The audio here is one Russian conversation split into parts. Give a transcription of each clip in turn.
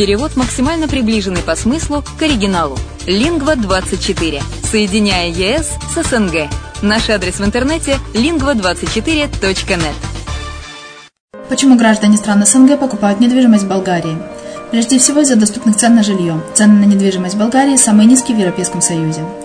Перевод максимально приближенный по смыслу к оригиналу. Лингва24. Соединяя ЕС с СНГ. Наш адрес в интернете lingva24.net. Почему граждане стран СНГ покупают недвижимость в Болгарии? Прежде всего из-за доступных цен на жилье. Цены на недвижимость в Болгарии самые низкие в Европейском Союзе.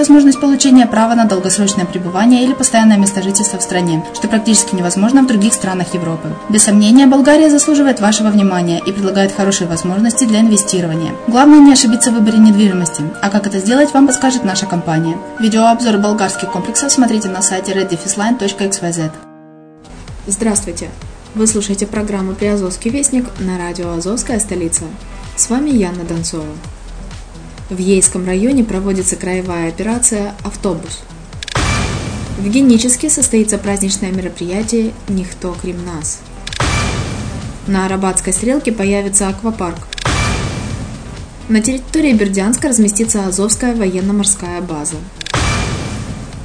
возможность получения права на долгосрочное пребывание или постоянное место жительства в стране, что практически невозможно в других странах Европы. Без сомнения, Болгария заслуживает вашего внимания и предлагает хорошие возможности для инвестирования. Главное не ошибиться в выборе недвижимости, а как это сделать, вам подскажет наша компания. Видеообзор болгарских комплексов смотрите на сайте reddefisline.xyz. Здравствуйте! Вы слушаете программу «Приазовский вестник» на радио «Азовская столица». С вами Яна Донцова. В Ейском районе проводится краевая операция «Автобус». В Геническе состоится праздничное мероприятие «Никто крім нас». На Арабатской стрелке появится аквапарк. На территории Бердянска разместится Азовская военно-морская база.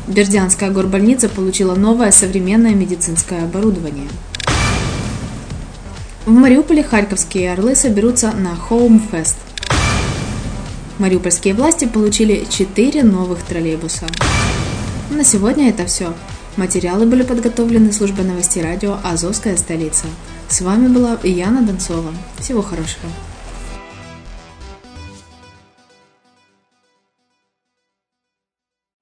Бердянская горбольница получила новое современное медицинское оборудование. В Мариуполе харьковские орлы соберутся на Fest – Мариупольские власти получили 4 новых троллейбуса. На сегодня это все. Материалы были подготовлены службой новостей радио «Азовская столица». С вами была Яна Донцова. Всего хорошего.